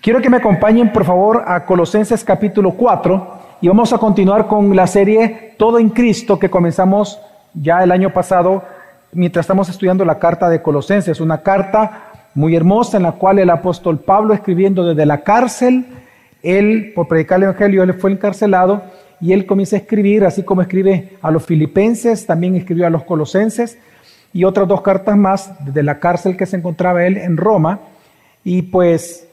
Quiero que me acompañen, por favor, a Colosenses capítulo 4 y vamos a continuar con la serie Todo en Cristo que comenzamos ya el año pasado mientras estamos estudiando la carta de Colosenses, una carta muy hermosa en la cual el apóstol Pablo escribiendo desde la cárcel, él por predicar el Evangelio, él fue encarcelado y él comienza a escribir, así como escribe a los filipenses, también escribió a los colosenses y otras dos cartas más desde la cárcel que se encontraba él en Roma. Y pues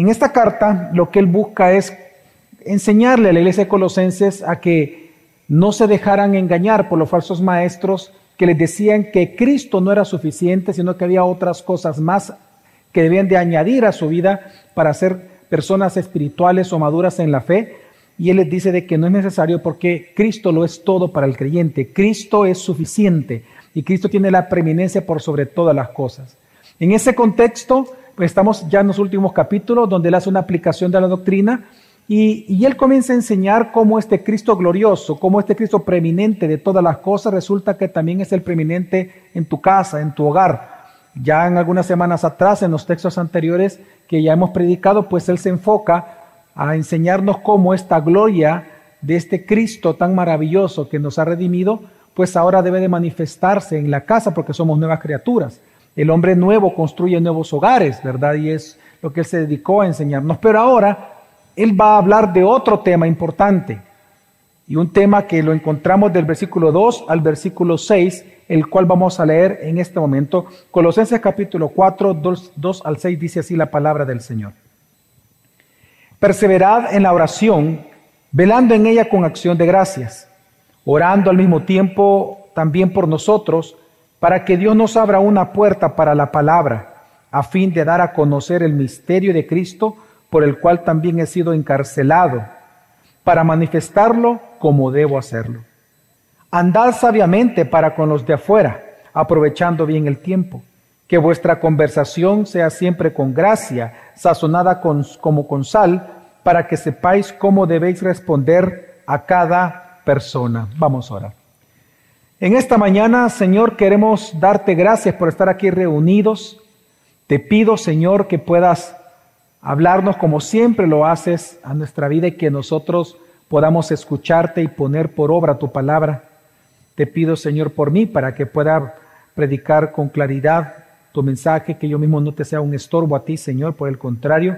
en esta carta lo que él busca es enseñarle a la iglesia de Colosenses a que no se dejaran engañar por los falsos maestros que les decían que Cristo no era suficiente, sino que había otras cosas más que debían de añadir a su vida para ser personas espirituales o maduras en la fe. Y él les dice de que no es necesario porque Cristo lo es todo para el creyente. Cristo es suficiente y Cristo tiene la preeminencia por sobre todas las cosas. En ese contexto, estamos ya en los últimos capítulos donde él hace una aplicación de la doctrina y, él comienza a enseñar cómo este Cristo glorioso, cómo este Cristo preeminente de todas las cosas, resulta que también es el preeminente en tu casa, en tu hogar. Ya en algunas semanas atrás, en los textos anteriores que ya hemos predicado, pues él se enfoca a enseñarnos cómo esta gloria de este Cristo tan maravilloso que nos ha redimido, pues ahora debe de manifestarse en la casa porque somos nuevas criaturas. El hombre nuevo construye nuevos hogares, ¿verdad? Y es lo que él se dedicó a enseñarnos. Pero ahora él va a hablar de otro tema importante. Y un tema que lo encontramos del versículo 2 al versículo 6, el cual vamos a leer en este momento. Colosenses capítulo 4, 2, 2 al 6 dice así la palabra del Señor. Perseverad en la oración, velando en ella con acción de gracias orando al mismo tiempo también por nosotros, para que Dios nos abra una puerta para la palabra, a fin de dar a conocer el misterio de Cristo, por el cual también he sido encarcelado, para manifestarlo como debo hacerlo. Andad sabiamente para con los de afuera, aprovechando bien el tiempo. Que vuestra conversación sea siempre con gracia, sazonada como con sal, para que sepáis cómo debéis responder a cada persona. Vamos a orar. En esta mañana, Señor, queremos darte gracias por estar aquí reunidos. Te pido, Señor, que puedas hablarnos como siempre lo haces a nuestra vida y que nosotros podamos escucharte y poner por obra tu palabra. Te pido, Señor, por mí, para que pueda predicar con claridad tu mensaje, que yo mismo no te sea un estorbo a ti, Señor. Por el contrario,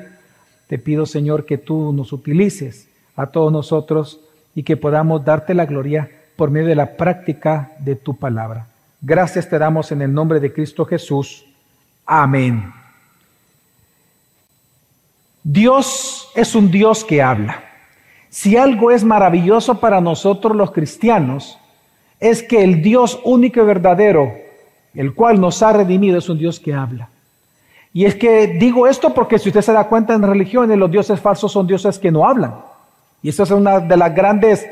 te pido, Señor, que tú nos utilices a todos nosotros y que podamos darte la gloria por medio de la práctica de tu palabra. Gracias te damos en el nombre de Cristo Jesús. Amén. Dios es un Dios que habla. Si algo es maravilloso para nosotros los cristianos, es que el Dios único y verdadero, el cual nos ha redimido, es un Dios que habla. Y es que digo esto porque si usted se da cuenta en religiones, los dioses falsos son dioses que no hablan. Y esa es una de las grandes,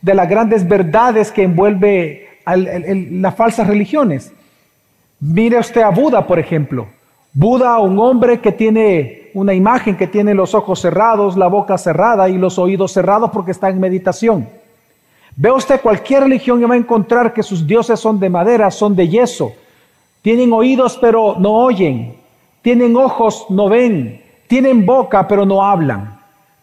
de las grandes verdades que envuelve las falsas religiones. Mire usted a Buda, por ejemplo. Buda, un hombre que tiene una imagen que tiene los ojos cerrados, la boca cerrada y los oídos cerrados porque está en meditación. Ve usted cualquier religión y va a encontrar que sus dioses son de madera, son de yeso. Tienen oídos pero no oyen. Tienen ojos, no ven. Tienen boca pero no hablan.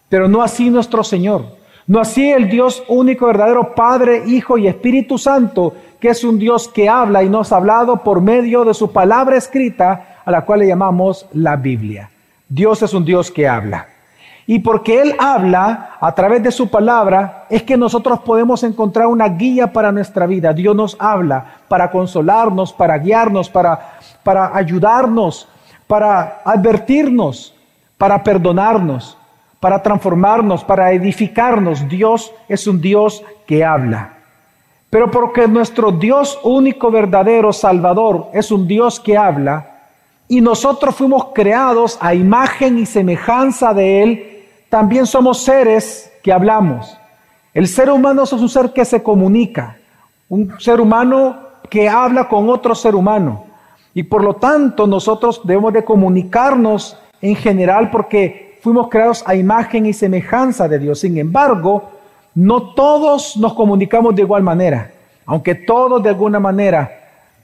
Pero no así nuestro Señor. No así el Dios único, verdadero Padre, Hijo y Espíritu Santo, que es un Dios que habla y nos ha hablado por medio de su palabra escrita, a la cual le llamamos la Biblia. Dios es un Dios que habla. Y porque Él habla a través de su palabra, es que nosotros podemos encontrar una guía para nuestra vida. Dios nos habla para consolarnos, para guiarnos, para, para ayudarnos, para advertirnos, para perdonarnos para transformarnos, para edificarnos. Dios es un Dios que habla. Pero porque nuestro Dios único, verdadero, Salvador, es un Dios que habla, y nosotros fuimos creados a imagen y semejanza de Él, también somos seres que hablamos. El ser humano es un ser que se comunica, un ser humano que habla con otro ser humano. Y por lo tanto nosotros debemos de comunicarnos en general porque fuimos creados a imagen y semejanza de Dios. Sin embargo, no todos nos comunicamos de igual manera. Aunque todos de alguna manera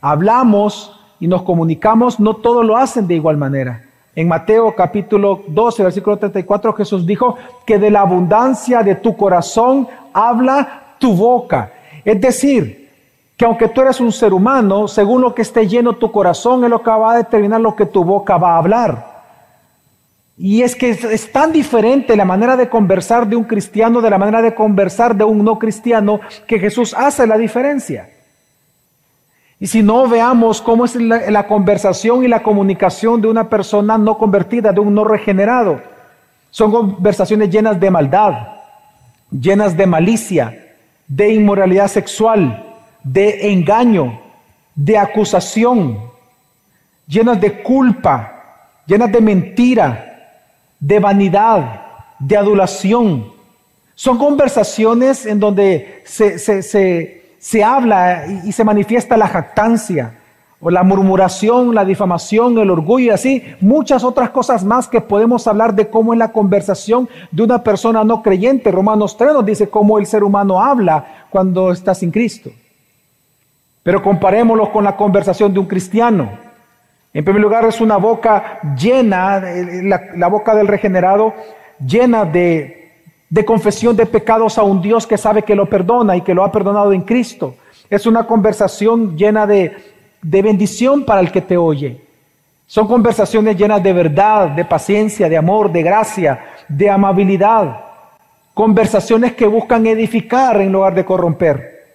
hablamos y nos comunicamos, no todos lo hacen de igual manera. En Mateo capítulo 12, versículo 34, Jesús dijo que de la abundancia de tu corazón habla tu boca. Es decir, que aunque tú eres un ser humano, según lo que esté lleno tu corazón es lo que va a determinar lo que tu boca va a hablar. Y es que es, tan diferente la manera de conversar de un cristiano de la manera de conversar de un no cristiano que Jesús hace la diferencia. Y si no veamos cómo es la, conversación y la comunicación de una persona no convertida, de un no regenerado. Son conversaciones llenas de maldad, llenas de malicia, de inmoralidad sexual, de engaño, de acusación, llenas de culpa, llenas de mentira, de vanidad, de adulación. Son conversaciones en donde se, se, se se habla y, se manifiesta la jactancia, o la murmuración, la difamación, el orgullo y así, muchas otras cosas más que podemos hablar de cómo es la conversación de una persona no creyente. Romanos 3 nos dice cómo el ser humano habla cuando está sin Cristo. Pero comparémoslo con la conversación de un cristiano. En primer lugar, es una boca llena, la, la boca del regenerado, llena de de confesión de pecados a un Dios que sabe que lo perdona y que lo ha perdonado en Cristo. Es una conversación llena de, de bendición para el que te oye. Son conversaciones llenas de verdad, de paciencia, de amor, de gracia, de amabilidad. Conversaciones que buscan edificar en lugar de corromper.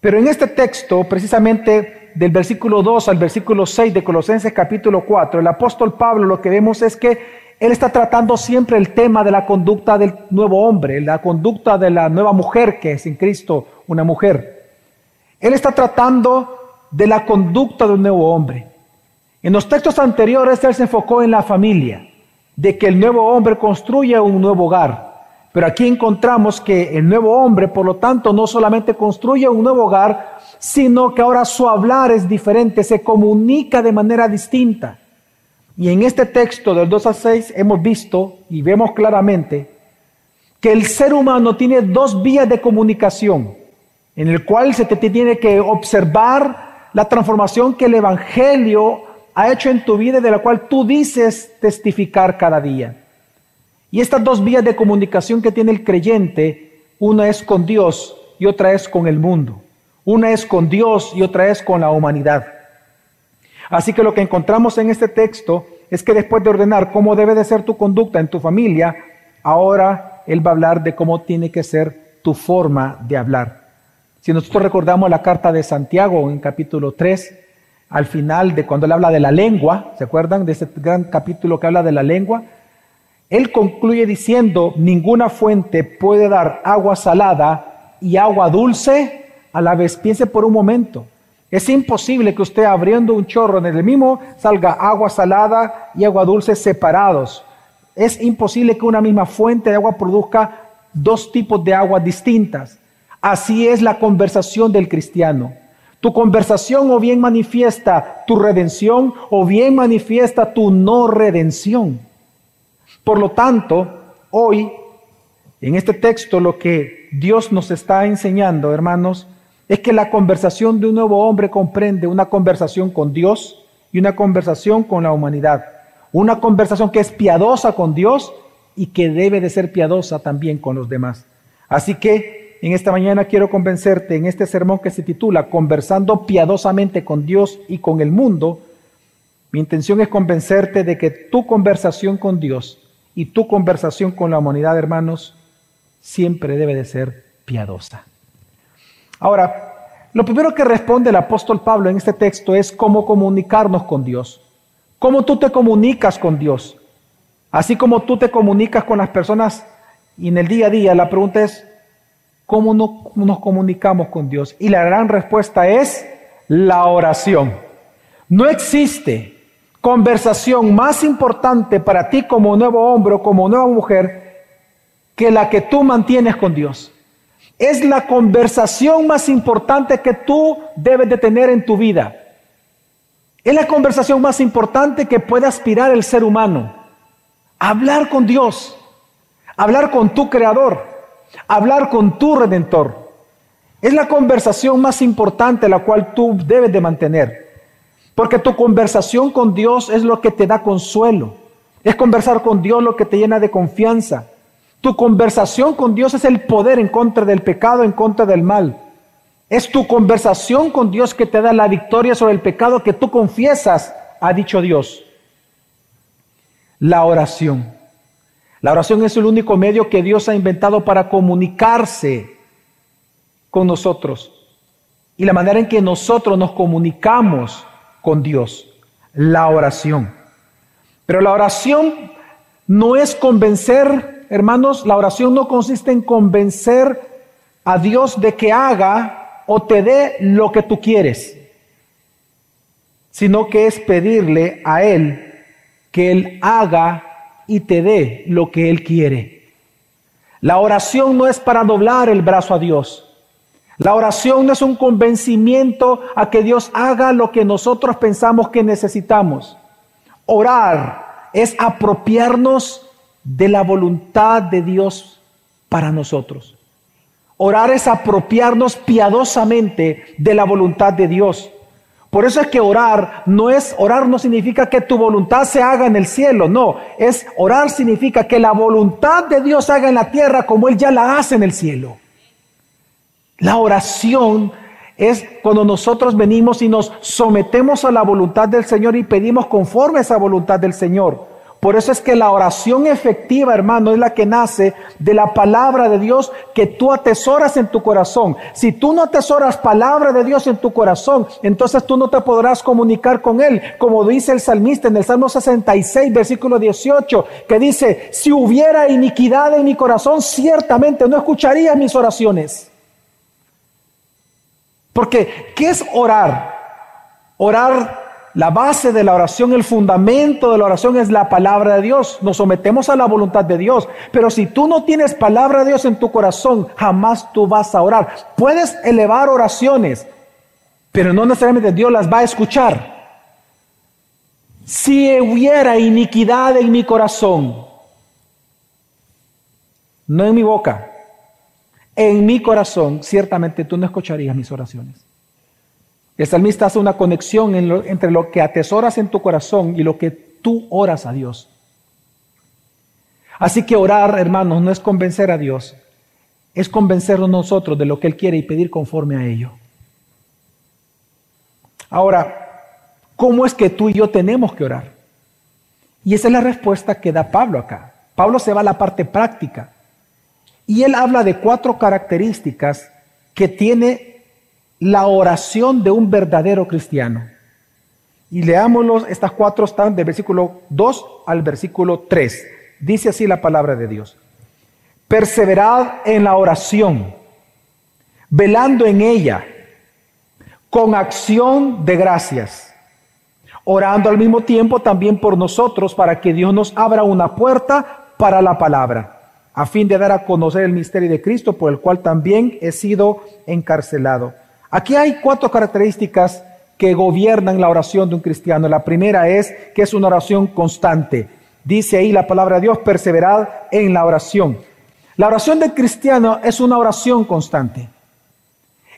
Pero en este texto, precisamente del versículo 2 al versículo 6 de Colosenses capítulo 4, el apóstol Pablo lo que vemos es que él está tratando siempre el tema de la conducta del nuevo hombre, la conducta de la nueva mujer que es en Cristo una mujer. Él está tratando de la conducta de un nuevo hombre. En los textos anteriores él se enfocó en la familia, de que el nuevo hombre construye un nuevo hogar. Pero aquí encontramos que el nuevo hombre, por lo tanto, no solamente construye un nuevo hogar, sino que ahora su hablar es diferente, se comunica de manera distinta. Y en este texto del 2 a 6 hemos visto y vemos claramente que el ser humano tiene dos vías de comunicación en el cual se te tiene que observar la transformación que el Evangelio ha hecho en tu vida y de la cual tú dices testificar cada día. Y estas dos vías de comunicación que tiene el creyente, una es con Dios y otra es con el mundo. Una es con Dios y otra es con la humanidad. Así que lo que encontramos en este texto es que después de ordenar cómo debe de ser tu conducta en tu familia, ahora Él va a hablar de cómo tiene que ser tu forma de hablar. Si nosotros recordamos la carta de Santiago en capítulo 3, al final de cuando Él habla de la lengua, ¿se acuerdan de ese gran capítulo que habla de la lengua? Él concluye diciendo, ninguna fuente puede dar agua salada y agua dulce a la vez. Piense por un momento. Es imposible que usted abriendo un chorro en el mismo salga agua salada y agua dulce separados. Es imposible que una misma fuente de agua produzca dos tipos de agua distintas. Así es la conversación del cristiano. Tu conversación o bien manifiesta tu redención o bien manifiesta tu no redención. Por lo tanto, hoy, en este texto, lo que Dios nos está enseñando, hermanos, es que la conversación de un nuevo hombre comprende una conversación con Dios y una conversación con la humanidad. Una conversación que es piadosa con Dios y que debe de ser piadosa también con los demás. Así que en esta mañana quiero convencerte en este sermón que se titula Conversando piadosamente con Dios y con el mundo. Mi intención es convencerte de que tu conversación con Dios y tu conversación con la humanidad, hermanos, siempre debe de ser piadosa. Ahora, lo primero que responde el apóstol Pablo en este texto es cómo comunicarnos con Dios. Cómo tú te comunicas con Dios. Así como tú te comunicas con las personas y en el día a día, la pregunta es, ¿cómo nos comunicamos con Dios? Y la gran respuesta es la oración. No existe conversación más importante para ti como nuevo hombre o como nueva mujer que la que tú mantienes con Dios. Es la conversación más importante que tú debes de tener en tu vida. Es la conversación más importante que puede aspirar el ser humano. Hablar con Dios, hablar con tu creador, hablar con tu redentor. Es la conversación más importante la cual tú debes de mantener. Porque tu conversación con Dios es lo que te da consuelo. Es conversar con Dios lo que te llena de confianza. Tu conversación con Dios es el poder en contra del pecado, en contra del mal. Es tu conversación con Dios que te da la victoria sobre el pecado que tú confiesas, ha dicho Dios. La oración. La oración es el único medio que Dios ha inventado para comunicarse con nosotros. Y la manera en que nosotros nos comunicamos con Dios. La oración. Pero la oración no es convencer, hermanos, la oración no consiste en convencer a Dios de que haga o te dé lo que tú quieres, sino que es pedirle a Él que Él haga y te dé lo que Él quiere. La oración no es para doblar el brazo a Dios. La oración no es un convencimiento a que Dios haga lo que nosotros pensamos que necesitamos. Orar es apropiarnos de la voluntad de Dios para nosotros. Orar es apropiarnos piadosamente de la voluntad de Dios. Por eso es que orar no es, orar no significa que tu voluntad se haga en el cielo, no, es orar significa que la voluntad de Dios se haga en la tierra como Él ya la hace en el cielo. La oración es cuando nosotros venimos y nos sometemos a la voluntad del Señor y pedimos conforme a esa voluntad del Señor. Por eso es que la oración efectiva, hermano, es la que nace de la palabra de Dios que tú atesoras en tu corazón. Si tú no atesoras palabra de Dios en tu corazón, entonces tú no te podrás comunicar con Él. Como dice el salmista en el Salmo 66, versículo 18, que dice, si hubiera iniquidad en mi corazón, ciertamente no escucharía mis oraciones. Porque, ¿qué es orar? Orar, la base de la oración, el fundamento de la oración es la palabra de Dios. Nos sometemos a la voluntad de Dios. Pero si tú no tienes palabra de Dios en tu corazón, jamás tú vas a orar. Puedes elevar oraciones, pero no necesariamente Dios las va a escuchar. Si hubiera iniquidad en mi corazón, no en mi boca, en mi corazón, ciertamente tú no escucharías mis oraciones. El salmista hace una conexión entre lo que atesoras en tu corazón y lo que tú oras a Dios. Así que orar, hermanos, no es convencer a Dios, es convencernos nosotros de lo que Él quiere y pedir conforme a ello. Ahora, ¿cómo es que tú y yo tenemos que orar? Y esa es la respuesta que da Pablo acá. Pablo se va a la parte práctica. Y él habla de cuatro características que tiene la oración de un verdadero cristiano. Y leámoslos, estas cuatro están del versículo 2 al versículo 3. Dice así la palabra de Dios. Perseverad en la oración, velando en ella, con acción de gracias, orando al mismo tiempo también por nosotros para que Dios nos abra una puerta para la palabra a fin de dar a conocer el misterio de Cristo, por el cual también he sido encarcelado. Aquí hay cuatro características que gobiernan la oración de un cristiano. La primera es que es una oración constante. Dice ahí la palabra de Dios, perseverad en la oración. La oración del cristiano es una oración constante.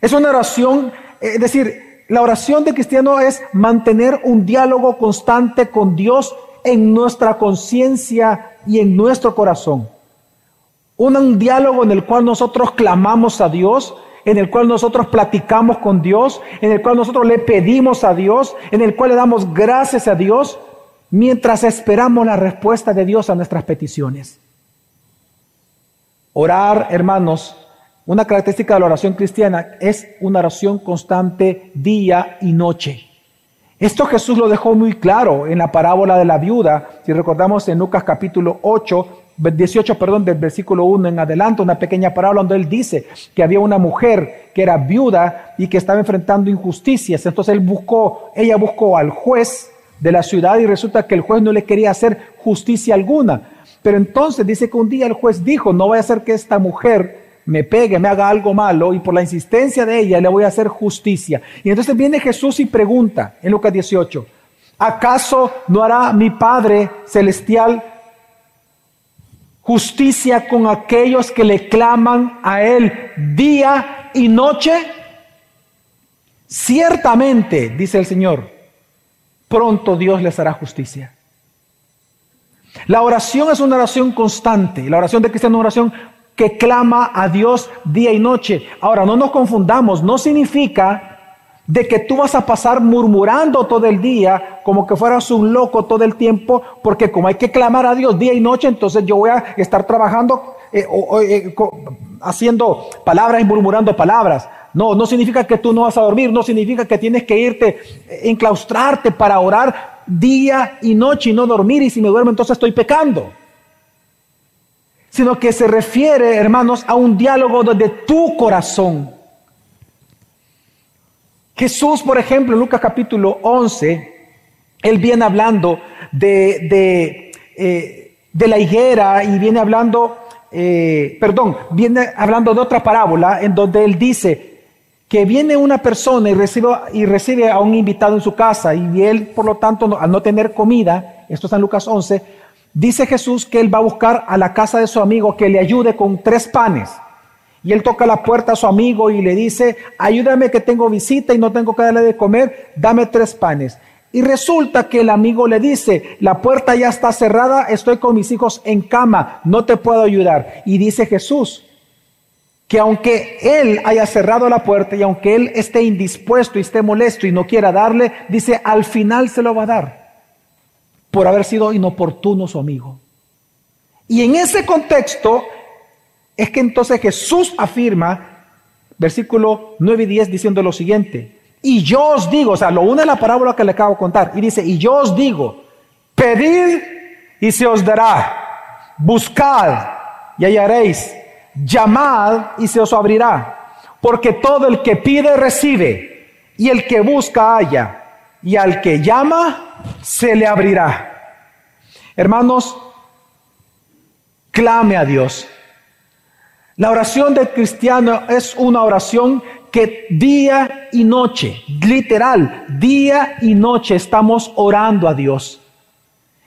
Es una oración, es decir, la oración del cristiano es mantener un diálogo constante con Dios en nuestra conciencia y en nuestro corazón un diálogo en el cual nosotros clamamos a Dios, en el cual nosotros platicamos con Dios, en el cual nosotros le pedimos a Dios, en el cual le damos gracias a Dios, mientras esperamos la respuesta de Dios a nuestras peticiones. Orar, hermanos, una característica de la oración cristiana es una oración constante día y noche. Esto Jesús lo dejó muy claro en la parábola de la viuda, si recordamos en Lucas capítulo 8, 18, perdón, del versículo 1 en adelante, una pequeña parábola donde él dice que había una mujer que era viuda y que estaba enfrentando injusticias. Entonces él buscó, ella buscó al juez de la ciudad y resulta que el juez no le quería hacer justicia alguna. Pero entonces dice que un día el juez dijo, no voy a hacer que esta mujer me pegue, me haga algo malo y por la insistencia de ella le voy a hacer justicia. Y entonces viene Jesús y pregunta en Lucas 18, ¿acaso no hará mi Padre celestial justicia con aquellos que le claman a Él día y noche? Ciertamente, dice el Señor, pronto Dios les hará justicia. La oración es una oración constante. La oración de cristiano es una oración que clama a Dios día y noche. Ahora, no nos confundamos, no significa de que tú vas a pasar murmurando todo el día como que fueras un loco todo el tiempo, porque como hay que clamar a Dios día y noche, entonces yo voy a estar trabajando eh, eh, haciendo palabras y murmurando palabras. No, no significa que tú no vas a dormir, no significa que tienes que irte, eh, enclaustrarte para orar día y noche y no dormir y si me duermo entonces estoy pecando. Sino que se refiere, hermanos, a un diálogo desde tu corazón. Jesús, por ejemplo, en Lucas capítulo 11, él viene hablando de, de, eh, de la higuera y viene hablando, eh, perdón, viene hablando de otra parábola en donde él dice, que viene una persona y recibe, y recibe a un invitado en su casa y él, por lo tanto, al no tener comida, esto está en Lucas 11, dice Jesús que él va a buscar a la casa de su amigo que le ayude con tres panes. Y él toca la puerta a su amigo y le dice, ayúdame que tengo visita y no tengo que darle de comer, dame tres panes. Y resulta que el amigo le dice, la puerta ya está cerrada, estoy con mis hijos en cama, no te puedo ayudar. Y dice Jesús, que aunque él haya cerrado la puerta y aunque él esté indispuesto y esté molesto y no quiera darle, dice, al final se lo va a dar por haber sido inoportuno su amigo. Y en ese contexto es que entonces Jesús afirma, versículo 9 y 10, diciendo lo siguiente, y yo os digo, o sea, lo une la parábola que le acabo de contar, y dice, y yo os digo, pedid y se os dará, buscad y hallaréis. Llamad y se os abrirá, porque todo el que pide recibe, y el que busca halla, y al que llama se le abrirá. Hermanos, clame a Dios. La oración del cristiano es una oración que día y noche, literal, día y noche estamos orando a Dios.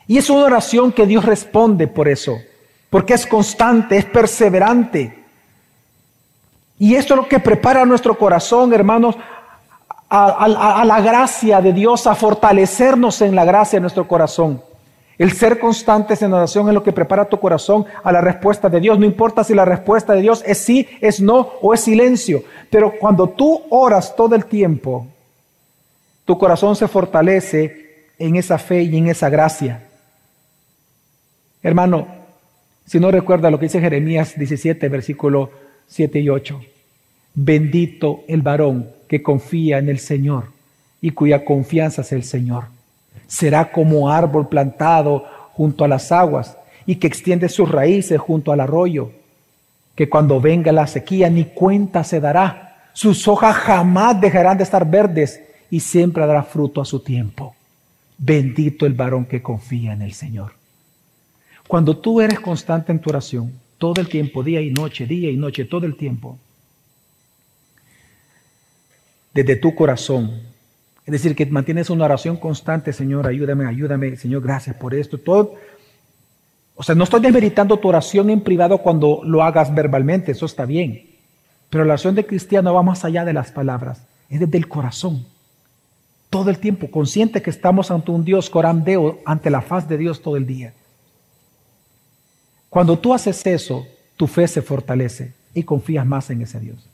Y es una oración que Dios responde por eso porque es constante, es perseverante. Y esto es lo que prepara nuestro corazón, hermanos, a, la gracia de Dios, a fortalecernos en la gracia de nuestro corazón. El ser constantes en oración es lo que prepara tu corazón a la respuesta de Dios. No importa si la respuesta de Dios es sí, es no o es silencio. Pero cuando tú oras todo el tiempo, tu corazón se fortalece en esa fe y en esa gracia. Hermano, si no recuerda lo que dice Jeremías 17, versículo 7 y 8. Bendito el varón que confía en el Señor y cuya confianza es el Señor. Será como árbol plantado junto a las aguas y que extiende sus raíces junto al arroyo, que cuando venga la sequía ni cuenta se dará. Sus hojas jamás dejarán de estar verdes y siempre dará fruto a su tiempo. Bendito el varón que confía en el Señor. Cuando tú eres constante en tu oración, todo el tiempo, día y noche, día y noche, todo el tiempo, desde tu corazón, es decir, que mantienes una oración constante, Señor, ayúdame, ayúdame, Señor, gracias por esto, todo. O sea, no estoy desmeritando tu oración en privado cuando lo hagas verbalmente, eso está bien. Pero la oración de cristiano va más allá de las palabras, es desde el corazón. Todo el tiempo, consciente que estamos ante un Dios, corandeo, ante la faz de Dios todo el día. Cuando tú haces eso, tu fe se fortalece y confías más en ese Dios.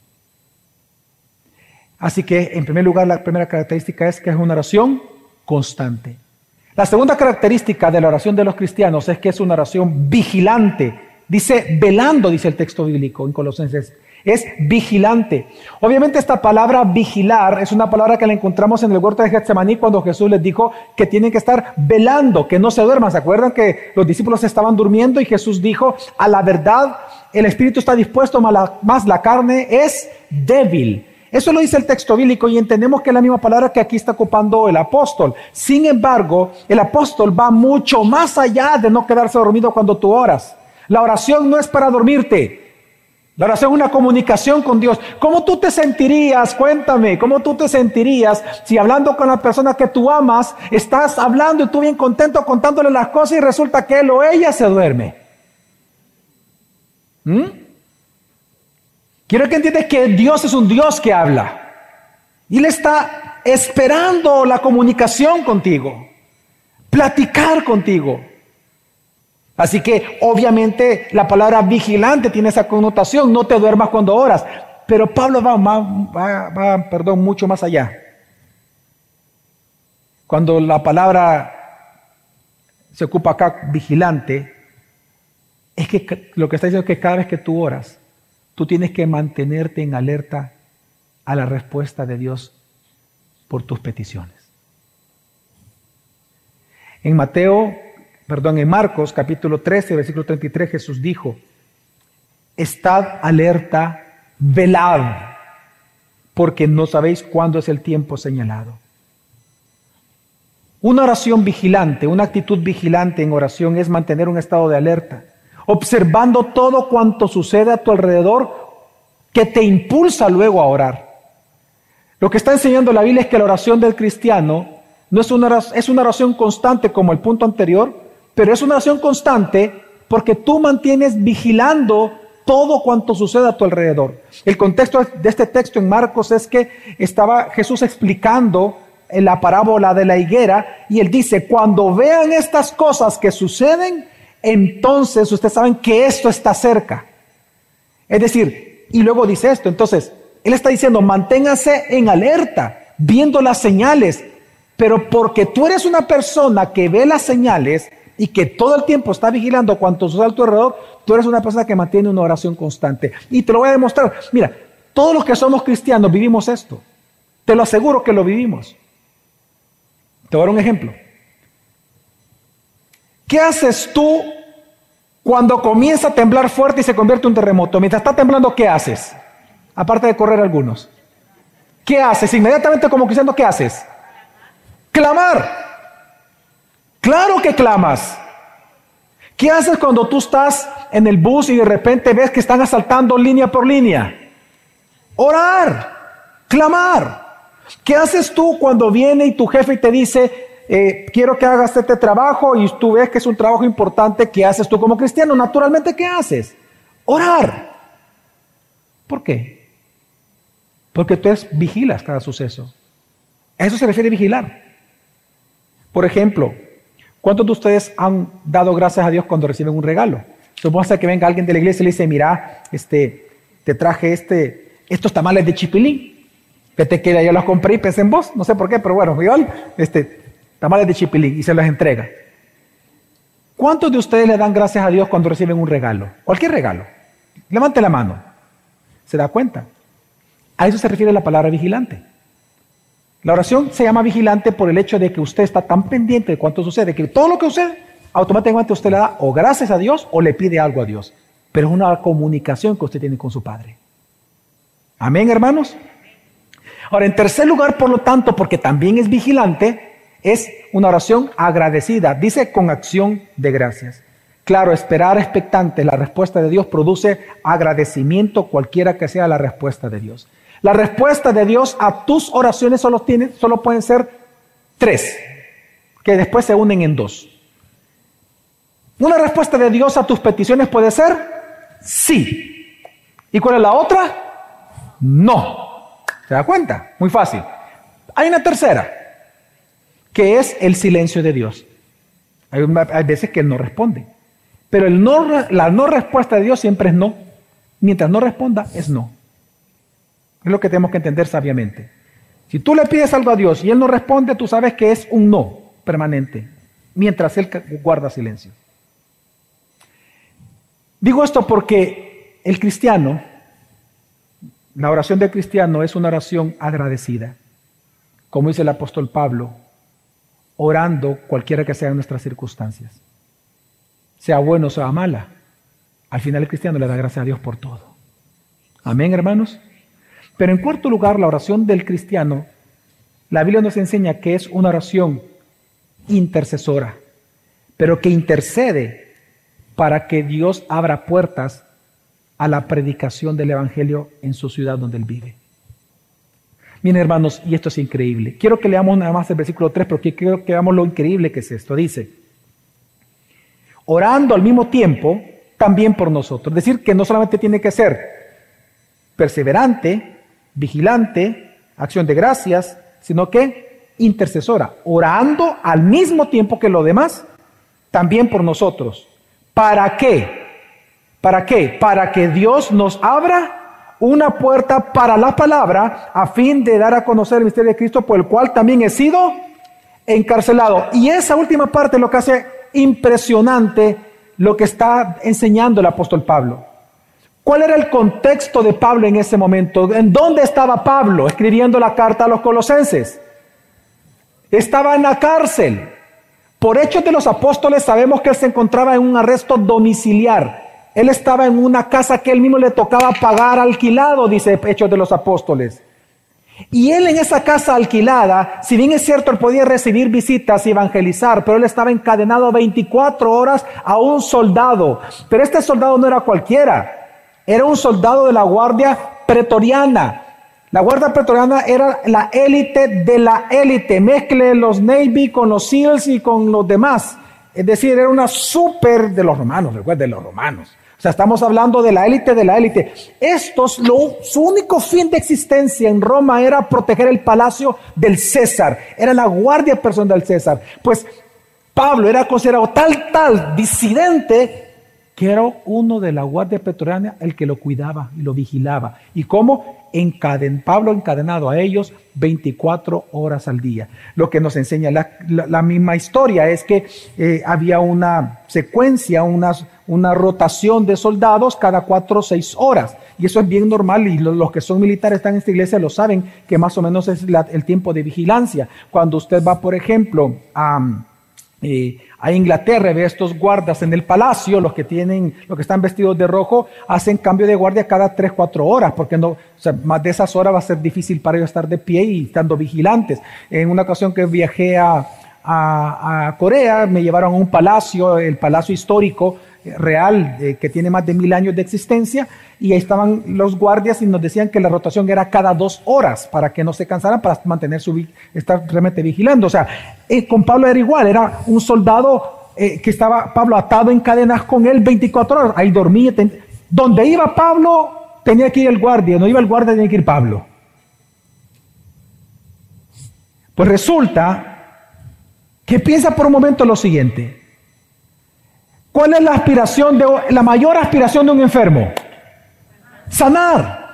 Así que, en primer lugar, la primera característica es que es una oración constante. La segunda característica de la oración de los cristianos es que es una oración vigilante. Dice velando, dice el texto bíblico en Colosenses es vigilante. Obviamente esta palabra vigilar es una palabra que la encontramos en el huerto de Getsemaní cuando Jesús les dijo que tienen que estar velando, que no se duerman. ¿Se acuerdan que los discípulos estaban durmiendo y Jesús dijo, a la verdad, el espíritu está dispuesto, más la carne es débil? Eso lo dice el texto bíblico y entendemos que es la misma palabra que aquí está ocupando el apóstol. Sin embargo, el apóstol va mucho más allá de no quedarse dormido cuando tú oras. La oración no es para dormirte. La oración es una comunicación con Dios. ¿Cómo tú te sentirías? Cuéntame, ¿cómo tú te sentirías si hablando con la persona que tú amas, estás hablando y tú bien contento contándole las cosas y resulta que él o ella se duerme? ¿Mm? Quiero que entiendas que Dios es un Dios que habla. Y Él está esperando la comunicación contigo, platicar contigo. Así que obviamente la palabra vigilante tiene esa connotación, no te duermas cuando oras. Pero Pablo va, va, perdón, mucho más allá. Cuando la palabra se ocupa acá vigilante, es que lo que está diciendo es que cada vez que tú oras, tú tienes que mantenerte en alerta a la respuesta de Dios por tus peticiones. En Mateo, perdón, en Marcos capítulo 13, versículo 33, Jesús dijo, estad alerta, velad, porque no sabéis cuándo es el tiempo señalado. Una oración vigilante, una actitud vigilante en oración es mantener un estado de alerta observando todo cuanto sucede a tu alrededor que te impulsa luego a orar. Lo que está enseñando la Biblia es que la oración del cristiano no es una, oración, es una oración constante como el punto anterior, pero es una oración constante porque tú mantienes vigilando todo cuanto sucede a tu alrededor. El contexto de este texto en Marcos es que estaba Jesús explicando la parábola de la higuera y él dice, cuando vean estas cosas que suceden, entonces ustedes saben que esto está cerca. Es decir, y luego dice esto, entonces, él está diciendo, manténgase en alerta, viendo las señales, pero porque tú eres una persona que ve las señales y que todo el tiempo está vigilando cuanto sucede a tu alrededor, tú eres una persona que mantiene una oración constante. Y te lo voy a demostrar. Mira, todos los que somos cristianos vivimos esto. Te lo aseguro que lo vivimos. Te voy a dar un ejemplo. ¿Qué haces tú cuando comienza a temblar fuerte y se convierte en un terremoto? Mientras está temblando, ¿qué haces? Aparte de correr algunos. ¿Qué haces? Inmediatamente como diciendo, ¿qué haces? Clamar. Claro que clamas. ¿Qué haces cuando tú estás en el bus y de repente ves que están asaltando línea por línea? Orar. Clamar. ¿Qué haces tú cuando viene y tu jefe te dice, eh, quiero que hagas este trabajo y tú ves que es un trabajo importante, ¿qué haces tú como cristiano? Naturalmente, ¿qué haces? Orar. ¿Por qué? Porque tú vigilas cada suceso. A eso se refiere vigilar. Por ejemplo, ¿cuántos de ustedes han dado gracias a Dios cuando reciben un regalo? Supongo que venga alguien de la iglesia y le dice, mira, este, te traje este, estos tamales de chipilín. Que te queda, yo los compré y pensé en vos, no sé por qué, pero bueno, igual, este, tamales de chipilín y se los entrega. ¿Cuántos de ustedes le dan gracias a Dios cuando reciben un regalo? Cualquier regalo. Levante la mano. ¿Se da cuenta? A eso se refiere la palabra vigilante. La oración se llama vigilante por el hecho de que usted está tan pendiente de cuánto sucede, que todo lo que sucede, automáticamente usted le da o gracias a Dios o le pide algo a Dios. Pero es una comunicación que usted tiene con su Padre. Amén, hermanos. Ahora, en tercer lugar, por lo tanto, porque también es vigilante, es una oración agradecida, dice con acción de gracias. Claro, esperar expectante la respuesta de Dios produce agradecimiento cualquiera que sea la respuesta de Dios. La respuesta de Dios a tus oraciones solo, tiene, solo pueden ser tres, que después se unen en dos. Una respuesta de Dios a tus peticiones puede ser sí. ¿Y cuál es la otra? No. ¿Se da cuenta? Muy fácil. Hay una tercera que es el silencio de Dios. Hay, veces que Él no responde. Pero la no respuesta de Dios siempre es no. Mientras no responda, es no. Es lo que tenemos que entender sabiamente. Si tú le pides algo a Dios y Él no responde, tú sabes que es un no permanente, mientras Él guarda silencio. Digo esto porque el cristiano, la oración del cristiano es una oración agradecida. Como dice el apóstol Pablo, orando cualquiera que sean nuestras circunstancias. Sea bueno o sea mala. Al final el cristiano le da gracias a Dios por todo. Amén, hermanos. Pero en cuarto lugar, la oración del cristiano, la Biblia nos enseña que es una oración intercesora, pero que intercede para que Dios abra puertas a la predicación del Evangelio en su ciudad donde él vive. Miren hermanos, y esto es increíble. Quiero que leamos nada más el versículo 3 porque quiero que veamos lo increíble que es esto. Dice, orando al mismo tiempo también por nosotros. Es decir, que no solamente tiene que ser perseverante, vigilante, acción de gracias, sino que intercesora, orando al mismo tiempo que lo demás, también por nosotros. ¿Para qué? ¿Para qué? Para que Dios nos abra una puerta para la palabra a fin de dar a conocer el misterio de Cristo por el cual también he sido encarcelado. Y esa última parte es lo que hace impresionante lo que está enseñando el apóstol Pablo. ¿Cuál era el contexto de Pablo en ese momento? ¿En dónde estaba Pablo escribiendo la carta a los colosenses? Estaba en la cárcel. Por hechos de los apóstoles sabemos que él se encontraba en un arresto domiciliar. Él estaba en una casa que él mismo le tocaba pagar alquilado, dice Hechos de los Apóstoles. Y él en esa casa alquilada, si bien es cierto, él podía recibir visitas y evangelizar, pero él estaba encadenado 24 horas a un soldado. Pero este soldado no era cualquiera, era un soldado de la guardia pretoriana. La guardia pretoriana era la élite de la élite. Mezcle los Navy con los SEALs y con los demás. Es decir, era una super de los romanos, recuerden, de los romanos. O sea, estamos hablando de la élite de la élite. Estos, su único fin de existencia en Roma era proteger el palacio del César. Era la guardia personal del César. Pues Pablo era considerado tal, tal disidente que era uno de la guardia pretoriana el que lo cuidaba y lo vigilaba. ¿Y cómo? Encaden, Pablo encadenado a ellos 24 horas al día. Lo que nos enseña la, misma historia es que eh, había una secuencia, unas una rotación de soldados cada cuatro o seis horas. Y eso es bien normal y los, que son militares están en esta iglesia lo saben que más o menos es el tiempo de vigilancia. Cuando usted va, por ejemplo, a, eh, a Inglaterra, ve estos guardas en el palacio, los que tienen, los que están vestidos de rojo, hacen cambio de guardia cada tres, cuatro horas, porque no, más de esas horas va a ser difícil para ellos estar de pie y estando vigilantes. En una ocasión que viajé a, a Corea, me llevaron a un palacio, el palacio histórico, real eh, que tiene más de mil años de existencia y ahí estaban los guardias y nos decían que la rotación era cada dos horas para que no se cansaran, para mantener su, estar realmente vigilando. O sea, eh, con Pablo era igual, era un soldado eh, que estaba Pablo atado en cadenas con él 24 horas, ahí dormía. donde iba Pablo tenía que ir el guardia, no iba el guardia tenía que ir Pablo. Pues resulta que piensa por un momento lo siguiente. ¿Cuál es la aspiración de la mayor aspiración de un enfermo? Sanar.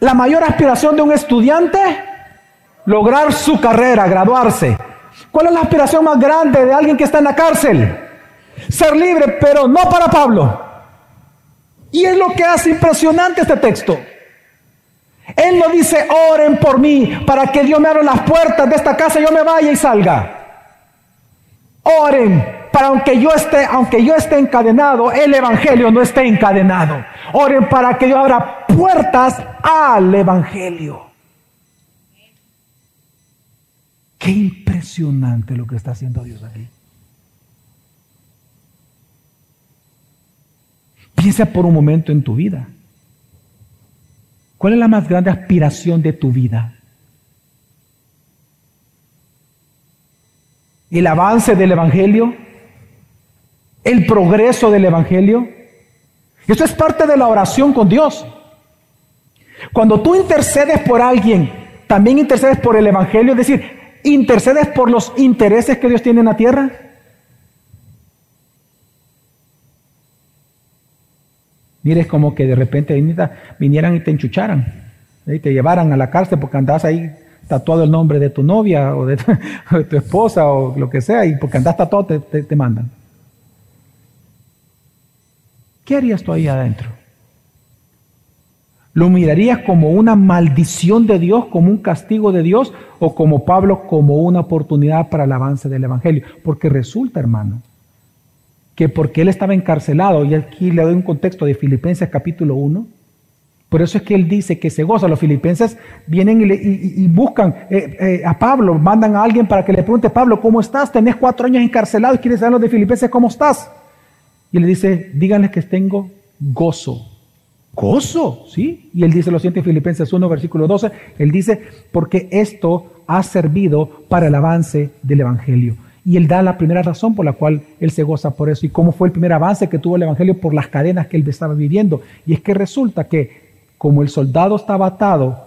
La mayor aspiración de un estudiante, lograr su carrera, graduarse. ¿Cuál es la aspiración más grande de alguien que está en la cárcel? Ser libre, pero no para Pablo. Y es lo que hace impresionante este texto. Él no dice, oren por mí para que Dios me abra las puertas de esta casa y yo me vaya y salga. Oren para aunque yo esté, aunque yo esté encadenado, el evangelio no esté encadenado. Oren para que Dios abra puertas al evangelio. Qué impresionante lo que está haciendo Dios aquí. Piensa por un momento en tu vida. ¿Cuál es la más grande aspiración de tu vida? ¿El avance del Evangelio? El progreso del Evangelio. Esto es parte de la oración con Dios. Cuando tú intercedes por alguien, también intercedes por el Evangelio, es decir, intercedes por los intereses que Dios tiene en la tierra. Mires como que de repente vinieran y te enchucharan, y te llevaran a la cárcel porque andas ahí tatuado el nombre de tu novia o de tu, esposa o lo que sea, y porque andas tatuado te, te mandan. ¿Qué harías tú ahí adentro? ¿Lo mirarías como una maldición de Dios, como un castigo de Dios, o como Pablo, como una oportunidad para el avance del Evangelio? Porque resulta, hermano, que porque él estaba encarcelado, y aquí le doy un contexto de Filipenses capítulo 1, por eso es que él dice que se goza. Los filipenses vienen y, buscan eh, eh, a Pablo, mandan a alguien para que le pregunte, Pablo, ¿cómo estás? Tenés cuatro años encarcelado y quieres saber los de Filipenses, ¿cómo estás? Y le dice, díganle que tengo gozo. Gozo, ¿sí? Y él dice lo siguiente en Filipenses 1, versículo 12. Él dice, porque esto ha servido para el avance del Evangelio. Y él da la primera razón por la cual él se goza por eso. ¿Y cómo fue el primer avance que tuvo el Evangelio? Por las cadenas que él estaba viviendo. Y es que resulta que como el soldado estaba atado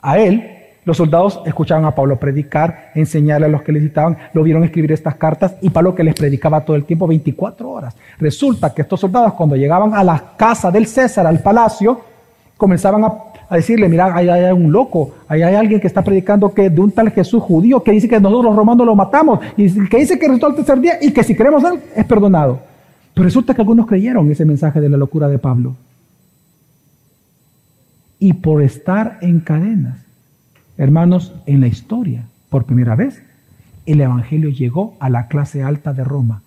a él, Los soldados escuchaban a Pablo predicar, enseñarle a los que le citaban, lo vieron escribir estas cartas y Pablo que les predicaba todo el tiempo, 24 horas. Resulta que estos soldados cuando llegaban a la casa del César, al palacio, comenzaban a, decirle, mira, ahí hay un loco, ahí hay alguien que está predicando que de un tal Jesús judío que dice que nosotros los romanos lo matamos y que dice que resucitó el tercer día y que si creemos él es perdonado. Pero resulta que algunos creyeron ese mensaje de la locura de Pablo. Y por estar en cadenas, hermanos, en la historia, por primera vez, el Evangelio llegó a la clase alta de Roma,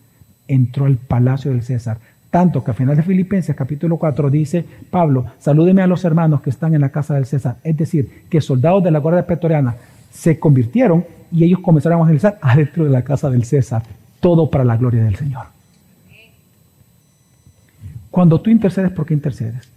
entró al palacio del César. Tanto que al final de Filipenses capítulo 4 dice, Pablo, salúdeme a los hermanos que están en la casa del César. Es decir, que soldados de la Guardia Pretoriana se convirtieron y ellos comenzaron a evangelizar adentro de la casa del César. Todo para la gloria del Señor. Cuando tú intercedes, ¿por qué intercedes?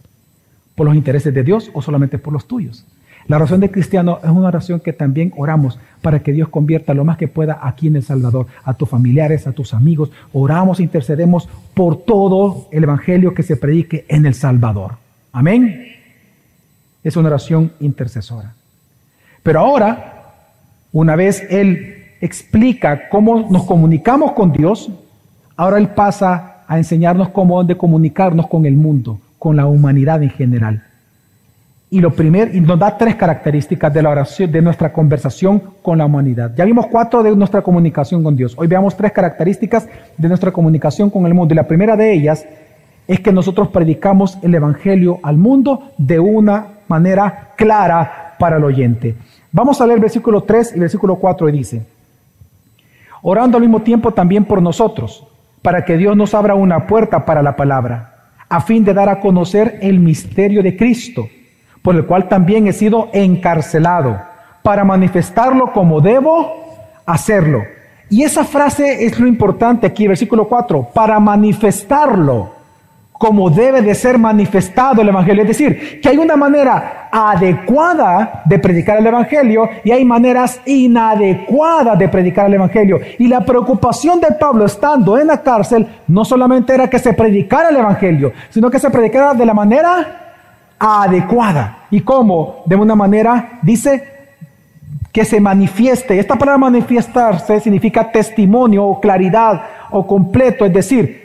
¿Por los intereses de Dios o solamente por los tuyos? La oración de cristiano es una oración que también oramos para que Dios convierta lo más que pueda aquí en El Salvador, a tus familiares, a tus amigos. Oramos, intercedemos por todo el Evangelio que se predique en El Salvador. Amén. Es una oración intercesora. Pero ahora, una vez Él explica cómo nos comunicamos con Dios, ahora Él pasa a enseñarnos cómo de comunicarnos con el mundo, con la humanidad en general. Y lo primero, y nos da tres características de la oración, de nuestra conversación con la humanidad. Ya vimos cuatro de nuestra comunicación con Dios. Hoy veamos tres características de nuestra comunicación con el mundo. Y la primera de ellas es que nosotros predicamos el Evangelio al mundo de una manera clara para el oyente. Vamos a leer versículo 3 y versículo 4 y dice, orando al mismo tiempo también por nosotros para que Dios nos abra una puerta para la palabra, a fin de dar a conocer el misterio de Cristo, por el cual también he sido encarcelado, para manifestarlo como debo hacerlo. Y esa frase es lo importante aquí, versículo 4, para manifestarlo como debe de ser manifestado el Evangelio. Es decir, que hay una manera adecuada de predicar el Evangelio y hay maneras inadecuadas de predicar el Evangelio. Y la preocupación de Pablo estando en la cárcel no solamente era que se predicara el Evangelio, sino que se predicara de la manera adecuada. ¿Y cómo? De una manera, dice, que se manifieste. Esta palabra manifestarse significa testimonio o claridad o completo, es decir,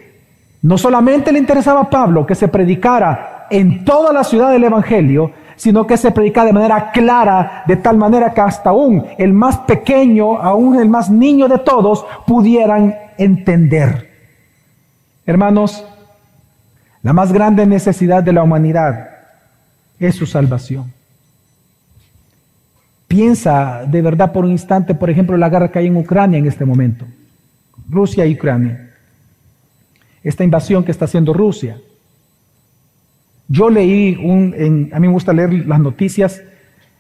no solamente le interesaba a Pablo que se predicara en toda la ciudad del Evangelio, sino que se predicara de manera clara, de tal manera que hasta aún el más pequeño, aún el más niño de todos, pudieran entender. Hermanos, la más grande necesidad de la humanidad es su salvación. Piensa de verdad por un instante, por ejemplo, la guerra que hay en Ucrania en este momento. Rusia y Ucrania esta invasión que está haciendo Rusia. Yo leí, un, a mí me gusta leer las noticias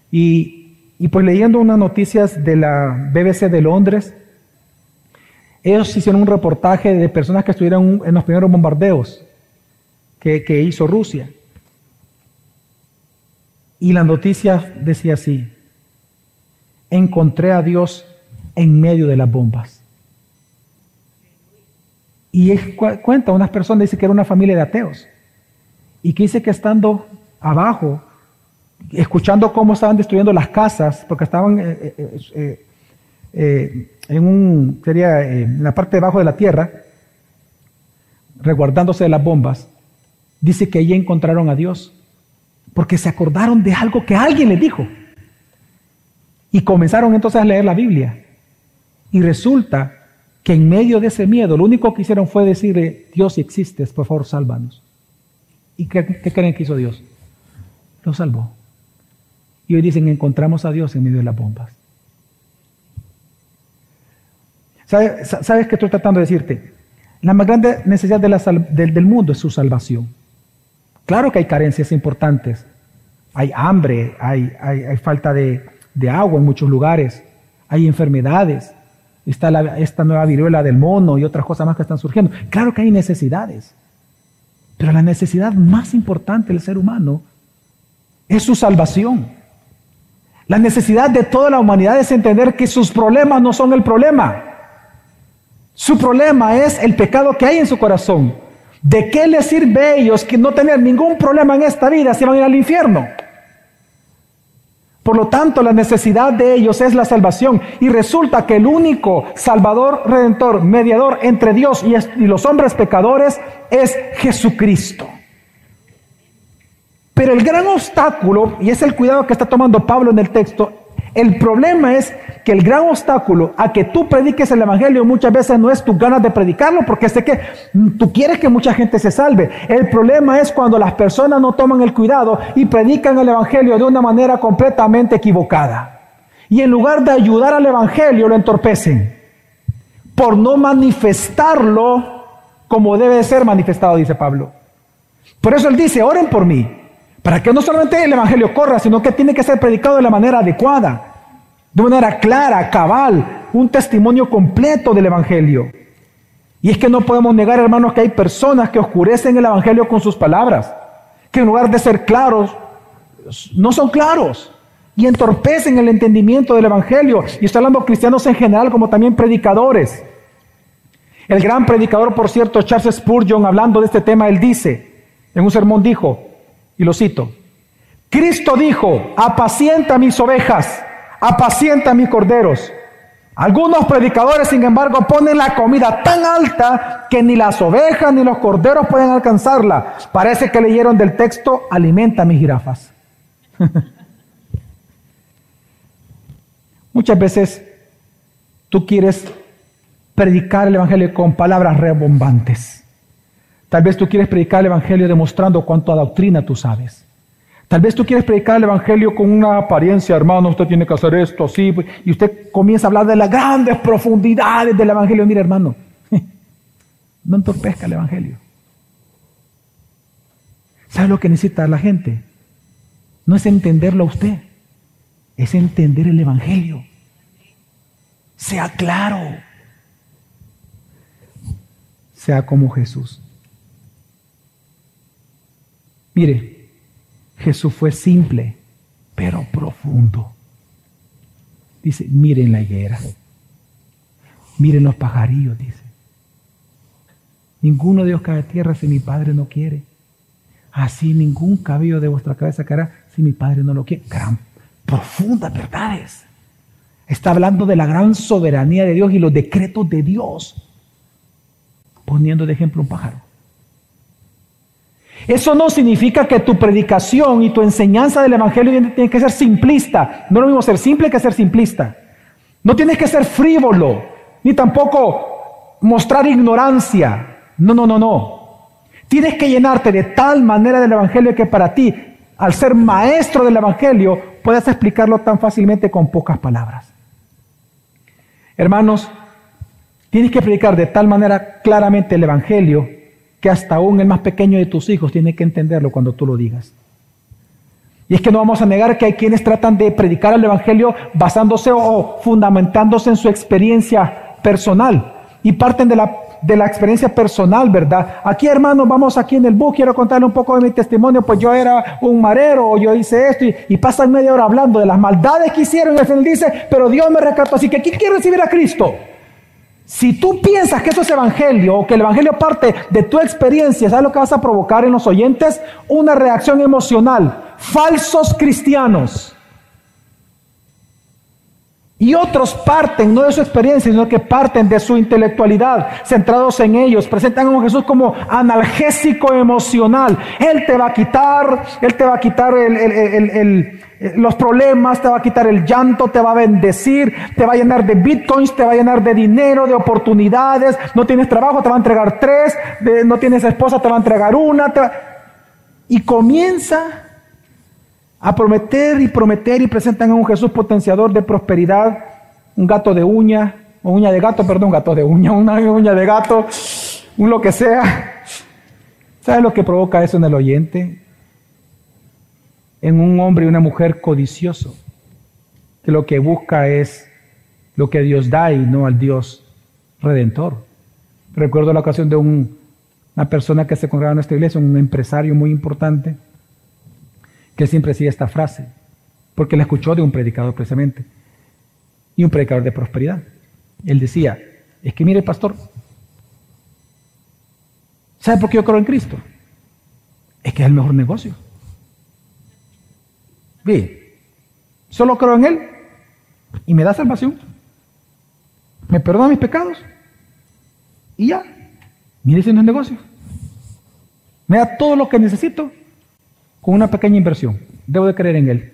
y, pues leyendo unas noticias de la BBC de Londres, ellos hicieron un reportaje de personas que estuvieron en los primeros bombardeos que hizo Rusia. Y la noticia decía así, encontré a Dios en medio de las bombas. Y cuenta, unas personas dice que era una familia de ateos. Y que dice que estando abajo, escuchando cómo estaban destruyendo las casas, porque estaban eh, eh, eh, en un, sería en la parte de abajo de la tierra, resguardándose de las bombas, dice que allí encontraron a Dios, porque se acordaron de algo que alguien les dijo. Y comenzaron entonces a leer la Biblia. Y resulta que en medio de ese miedo, lo único que hicieron fue decirle, Dios si existes, por favor, sálvanos. ¿Y qué, creen que hizo Dios? Lo salvó. Y hoy dicen, encontramos a Dios en medio de las bombas. ¿Sabes, ¿Sabes qué estoy tratando de decirte? La más grande necesidad del, mundo es su salvación. Claro que hay carencias importantes. Hay hambre, hay, falta de, agua en muchos lugares, hay enfermedades, está esta nueva viruela del mono y otras cosas más que están surgiendo. Claro que hay necesidades, pero la necesidad más importante del ser humano es su salvación. La necesidad de toda la humanidad es entender que sus problemas no son el problema. Su problema es el pecado que hay en su corazón. ¿De qué les sirve a ellos que no tener ningún problema en esta vida si van a ir al infierno? Por lo tanto, la necesidad de ellos es la salvación. Y resulta que el único Salvador, Redentor, mediador entre Dios y, los hombres pecadores es Jesucristo. Pero el gran obstáculo, y es el cuidado que está tomando Pablo en el texto, el problema es que el gran obstáculo a que tú prediques el Evangelio muchas veces no es tu ganas de predicarlo, porque sé que tú quieres que mucha gente se salve. El problema es cuando las personas no toman el cuidado y predican el Evangelio de una manera completamente equivocada. Y en lugar de ayudar al Evangelio, lo entorpecen por no manifestarlo como debe ser manifestado, dice Pablo. Por eso él dice, oren por mí, para que no solamente el Evangelio corra, sino que tiene que ser predicado de la manera adecuada, de manera clara, cabal, un testimonio completo del Evangelio. Y es que no podemos negar, hermanos, que hay personas que oscurecen el Evangelio con sus palabras, que en lugar de ser claros, no son claros y entorpecen el entendimiento del Evangelio. Y estoy hablando de cristianos en general como también predicadores. El gran predicador, por cierto, Charles Spurgeon, hablando de este tema, él dice, en un sermón dijo, y lo cito. Cristo dijo, apacienta mis ovejas, apacienta mis corderos. Algunos predicadores, sin embargo, ponen la comida tan alta que ni las ovejas ni los corderos pueden alcanzarla. Parece que leyeron del texto, alimenta mis jirafas. Muchas veces tú quieres predicar el Evangelio con palabras rebombantes. Tal vez tú quieres predicar el Evangelio demostrando cuánto doctrina tú sabes. Tal vez tú quieres predicar el Evangelio con una apariencia, hermano, usted tiene que hacer esto así, y usted comienza a hablar de las grandes profundidades del Evangelio. Mire, hermano, no entorpezca el Evangelio. ¿Sabe lo que necesita la gente? No es entenderlo a usted, es entender el Evangelio. Sea claro. Sea como Jesús. Mire, Jesús fue simple, pero profundo. Dice, miren la higuera, miren los pajarillos, dice. Ninguno de ellos cae a tierra si mi Padre no quiere. Así ningún cabello de vuestra cabeza caerá si mi Padre no lo quiere. Gran, profundas verdades. Está hablando de la gran soberanía de Dios y los decretos de Dios, poniendo de ejemplo un pájaro. Eso no significa que tu predicación y tu enseñanza del Evangelio tiene que ser simplista. No es lo mismo ser simple que ser simplista. No tienes que ser frívolo, ni tampoco mostrar ignorancia. No, no, no, no. Tienes que llenarte de tal manera del Evangelio que para ti, al ser maestro del Evangelio, puedas explicarlo tan fácilmente con pocas palabras. Hermanos, tienes que predicar de tal manera claramente el Evangelio que hasta aún el más pequeño de tus hijos tiene que entenderlo cuando tú lo digas. Y es que no vamos a negar que hay quienes tratan de predicar el Evangelio basándose o fundamentándose en su experiencia personal y parten de la, de la experiencia personal, ¿verdad? Aquí, hermanos, vamos aquí en el bus, quiero contarle un poco de mi testimonio, pues yo era un marero o yo hice esto y, pasan media hora hablando de las maldades que hicieron y al final dice, pero Dios me rescató, así que ¿quién quiere recibir a Cristo? Si tú piensas que eso es evangelio o que el evangelio parte de tu experiencia, ¿sabes lo que vas a provocar en los oyentes? Una reacción emocional. Falsos cristianos. Y otros parten no de su experiencia, sino que parten de su intelectualidad, centrados en ellos. Presentan a Jesús como analgésico emocional. Él te va a quitar, Él te va a quitar los problemas, te va a quitar el llanto, te va a bendecir, te va a llenar de bitcoins, te va a llenar de dinero, de oportunidades. No tienes trabajo, te va a entregar tres. no tienes esposa, te va a entregar una. Y comienza a prometer y prometer y presentan a un Jesús potenciador de prosperidad, un gato de uña, o uña de gato, perdón, gato de uña, una uña de gato, un lo que sea. ¿Sabe lo que provoca eso en el oyente? En un hombre y una mujer codicioso, que lo que busca es lo que Dios da y no al Dios redentor. Recuerdo la ocasión de una persona que se congregaba en nuestra iglesia, un empresario muy importante, que siempre decía esta frase, porque la escuchó de un predicador precisamente, y un predicador de prosperidad. Él decía, es que mire pastor, ¿sabe por qué yo creo en Cristo? Es que es el mejor negocio. Ve, Solo creo en Él y me da salvación. Me perdona mis pecados y ya. Mire si no es negocio. Me da todo lo que necesito con una pequeña inversión. Debo de creer en Él.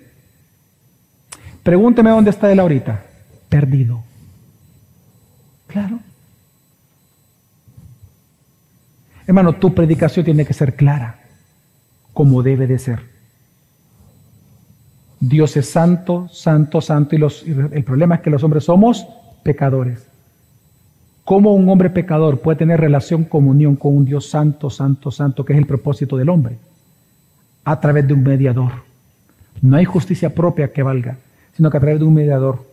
Pregúnteme dónde está Él ahorita. Perdido. Claro. Hermano, tu predicación tiene que ser clara, como debe de ser. Dios es santo, santo, santo, y, los, el problema es que los hombres somos pecadores. ¿Cómo un hombre pecador puede tener relación, comunión con un Dios santo, santo, santo, que es el propósito del hombre? A través de un mediador. No hay justicia propia que valga, sino que a través de un mediador.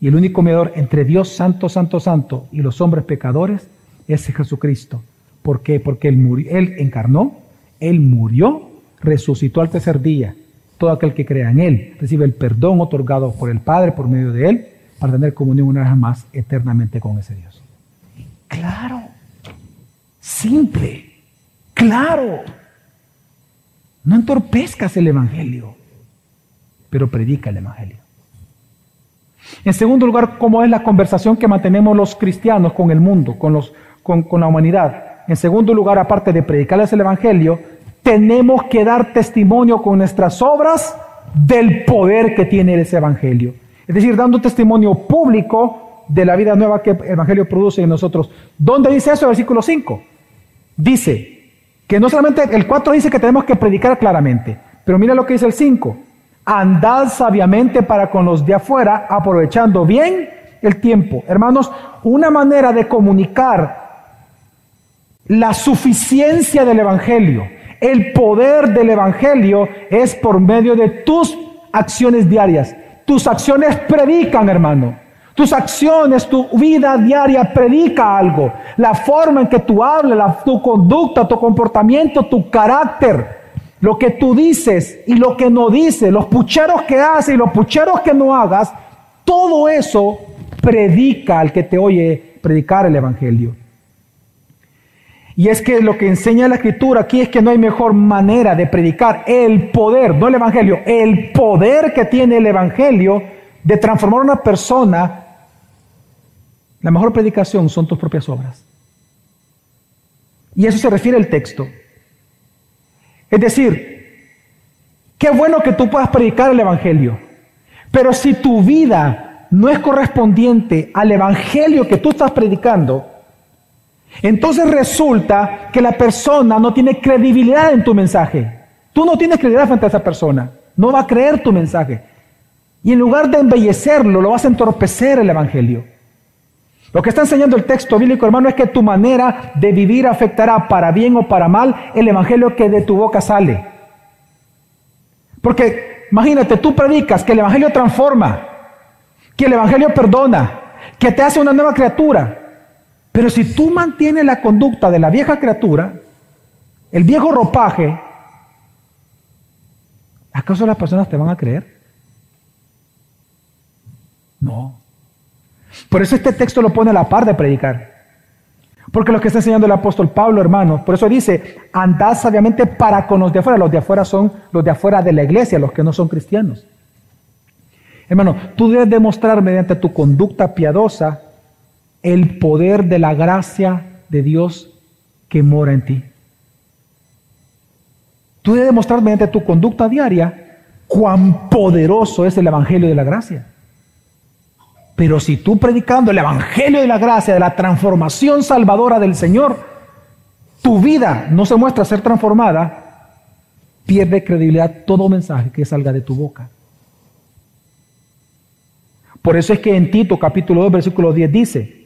Y el único mediador entre Dios santo, santo, santo y los hombres pecadores es Jesucristo. ¿Por qué? Porque él, murió, él encarnó, Él murió, resucitó al tercer día. Todo aquel que crea en Él recibe el perdón otorgado por el Padre por medio de Él para tener comunión una vez más eternamente con ese Dios. Claro, simple, claro. No entorpezcas el Evangelio, pero predica el Evangelio. En segundo lugar, ¿cómo es la conversación que mantenemos los cristianos con el mundo, con, los, con, con la humanidad? En segundo lugar, aparte de predicarles el Evangelio, tenemos que dar testimonio con nuestras obras del poder que tiene ese Evangelio. Es decir, dando testimonio público de la vida nueva que el Evangelio produce en nosotros. ¿Dónde dice eso? Versículo 5. Dice que no solamente el 4 dice que tenemos que predicar claramente, pero mira lo que dice el 5. Andad sabiamente para con los de afuera, aprovechando bien el tiempo. Hermanos, una manera de comunicar la suficiencia del Evangelio, el poder del Evangelio es por medio de tus acciones diarias. Tus acciones predican, hermano. Tus acciones, tu vida diaria predica algo. La forma en que tú hablas, tu conducta, tu comportamiento, tu carácter, lo que tú dices y lo que no dices, los pucheros que haces y los pucheros que no hagas, todo eso predica al que te oye predicar el Evangelio. Y es que lo que enseña la escritura aquí es que no hay mejor manera de predicar el poder, no el evangelio, el poder que tiene el evangelio de transformar a una persona. La mejor predicación son tus propias obras. Y eso se refiere al texto. Es decir, qué bueno que tú puedas predicar el evangelio, pero si tu vida no es correspondiente al evangelio que tú estás predicando, entonces resulta que la persona no tiene credibilidad en tu mensaje. Tú no tienes credibilidad frente a esa persona. No va a creer tu mensaje. Y en lugar de embellecerlo, lo vas a entorpecer el Evangelio. Lo que está enseñando el texto bíblico, hermano, es que tu manera de vivir afectará para bien o para mal el Evangelio que de tu boca sale. Porque imagínate, tú predicas que el Evangelio transforma, que el Evangelio perdona, que te hace una nueva criatura. Pero si tú mantienes la conducta de la vieja criatura, el viejo ropaje, ¿acaso las personas te van a creer? No. Por eso este texto lo pone a la par de predicar. Porque lo que está enseñando el apóstol Pablo, hermano, por eso dice, andad sabiamente para con los de afuera. Los de afuera son los de afuera de la iglesia, los que no son cristianos. Hermano, tú debes demostrar mediante tu conducta piadosa el poder de la gracia de Dios que mora en ti. Tú debes demostrar mediante tu conducta diaria cuán poderoso es el Evangelio de la gracia. Pero si tú predicando el Evangelio de la gracia, de la transformación salvadora del Señor, tu vida no se muestra ser transformada, pierde credibilidad todo mensaje que salga de tu boca. Por eso es que en Tito capítulo 2 versículo 10 dice,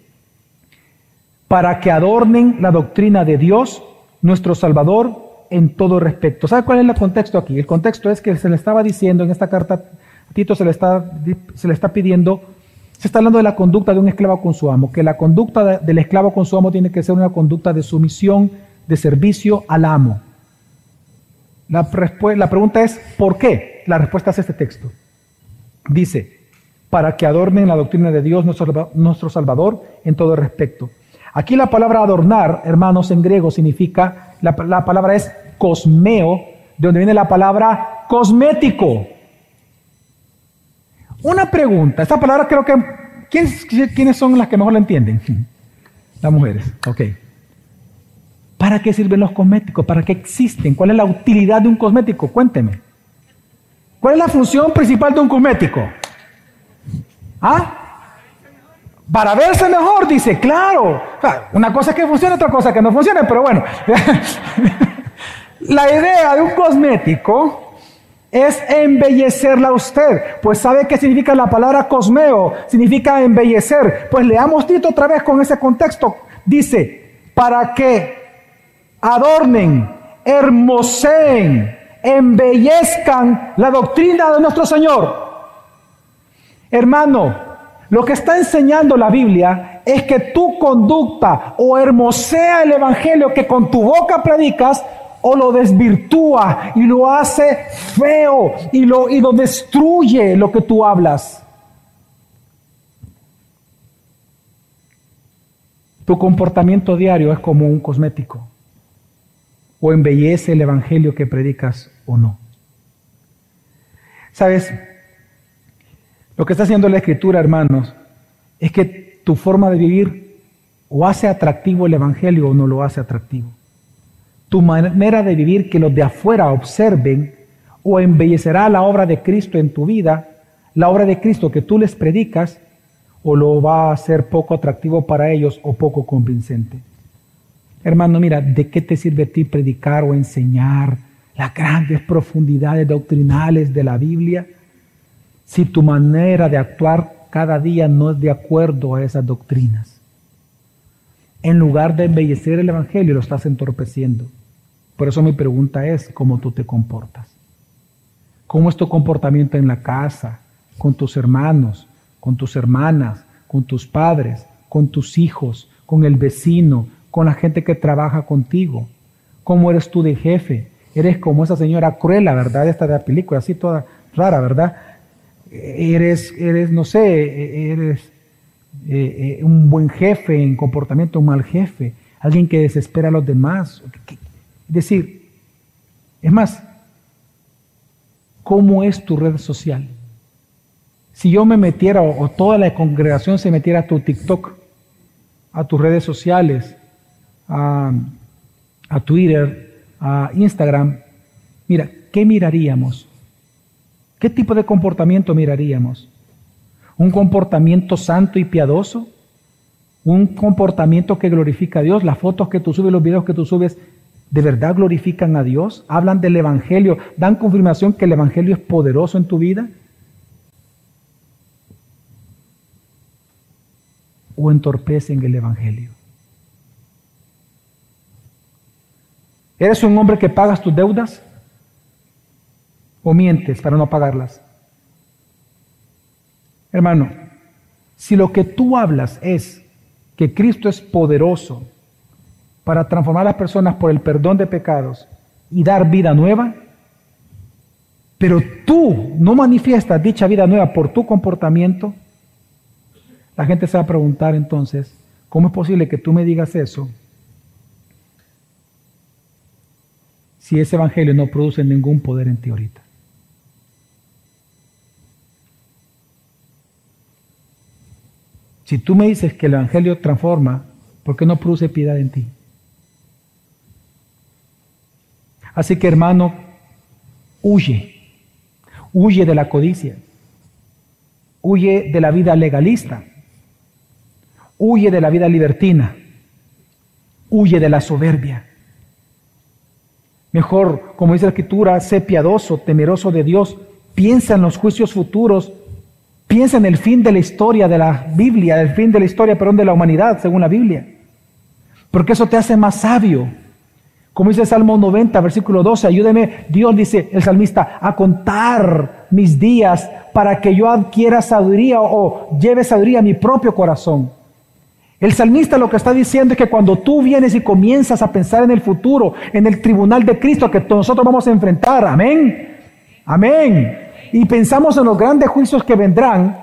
para que adornen la doctrina de Dios, nuestro Salvador, en todo respecto. ¿Sabe cuál es el contexto aquí? El contexto es que se le estaba diciendo en esta carta, a Tito se le está, se le está pidiendo, se está hablando de la conducta de un esclavo con su amo, que la conducta del esclavo con su amo tiene que ser una conducta de sumisión, de servicio al amo. La, la pregunta es, ¿por qué? La respuesta es este texto. Dice, para que adornen la doctrina de Dios, nuestro, nuestro Salvador, en todo respecto. Aquí la palabra adornar, hermanos, en griego significa, la, palabra es cosmeo, de donde viene la palabra cosmético. Una pregunta, esta palabra creo que... ¿quiénes, ¿Quiénes son las que mejor la entienden? Las mujeres, ok. ¿Para qué sirven los cosméticos? ¿Para qué existen? ¿Cuál es la utilidad de un cosmético? Cuénteme. ¿Cuál es la función principal de un cosmético? ¿Ah? Para verse mejor, dice, claro. Una cosa que funciona, otra cosa que no funciona, pero bueno. la idea de un cosmético es embellecerla a usted. Pues sabe qué significa la palabra cosmeo, significa embellecer. Pues leamos Tito otra vez con ese contexto. Dice, para que adornen, hermoseen, embellezcan la doctrina de nuestro Señor. Hermano, lo que está enseñando la Biblia es que tu conducta o hermosea el Evangelio que con tu boca predicas o lo desvirtúa y lo hace feo y lo, y lo destruye lo que tú hablas. Tu comportamiento diario es como un cosmético. O embellece el Evangelio que predicas o no. ¿Sabes? Lo que está haciendo la Escritura, hermanos, es que tu forma de vivir o hace atractivo el Evangelio o no lo hace atractivo. Tu manera de vivir que los de afuera observen o embellecerá la obra de Cristo en tu vida, la obra de Cristo que tú les predicas, o lo va a hacer poco atractivo para ellos o poco convincente. Hermano, mira, ¿de qué te sirve a ti predicar o enseñar las grandes profundidades doctrinales de la Biblia? Si tu manera de actuar cada día no es de acuerdo a esas doctrinas. En lugar de embellecer el Evangelio, lo estás entorpeciendo. Por eso mi pregunta es, ¿cómo tú te comportas? ¿Cómo es tu comportamiento en la casa, con tus hermanos, con tus hermanas, con tus padres, con tus hijos, con el vecino, con la gente que trabaja contigo? ¿Cómo eres tú de jefe? Eres como esa señora cruela, ¿verdad? Esta de la película, así toda rara, ¿verdad? Eres, eres no sé, eres eh, eh, un buen jefe en comportamiento, un mal jefe, alguien que desespera a los demás. Es decir, es más, ¿cómo es tu red social? Si yo me metiera o, toda la congregación se metiera a tu TikTok, a tus redes sociales, a, a Twitter, a Instagram, mira, ¿qué miraríamos? ¿Qué tipo de comportamiento miraríamos? ¿Un comportamiento santo y piadoso? ¿Un comportamiento que glorifica a Dios? ¿Las fotos que tú subes, los videos que tú subes, de verdad glorifican a Dios? ¿Hablan del Evangelio? ¿Dan confirmación que el Evangelio es poderoso en tu vida? ¿O entorpecen el Evangelio? ¿Eres un hombre que pagas tus deudas? O mientes para no pagarlas. Hermano, si lo que tú hablas es que Cristo es poderoso para transformar a las personas por el perdón de pecados y dar vida nueva, pero tú no manifiestas dicha vida nueva por tu comportamiento, la gente se va a preguntar entonces, ¿cómo es posible que tú me digas eso si ese evangelio no produce ningún poder en ti ahorita? Si tú me dices que el Evangelio transforma, ¿por qué no produce piedad en ti? Así que hermano, huye, huye de la codicia, huye de la vida legalista, huye de la vida libertina, huye de la soberbia. Mejor, como dice la Escritura, sé piadoso, temeroso de Dios, piensa en los juicios futuros Piensa en el fin de la historia de la Biblia, el fin de la historia, perdón, de la humanidad, según la Biblia. Porque eso te hace más sabio. Como dice el Salmo 90, versículo 12, ayúdeme, Dios dice el salmista, a contar mis días para que yo adquiera sabiduría o lleve sabiduría a mi propio corazón. El salmista lo que está diciendo es que cuando tú vienes y comienzas a pensar en el futuro, en el tribunal de Cristo que nosotros vamos a enfrentar, amén, amén, y pensamos en los grandes juicios que vendrán,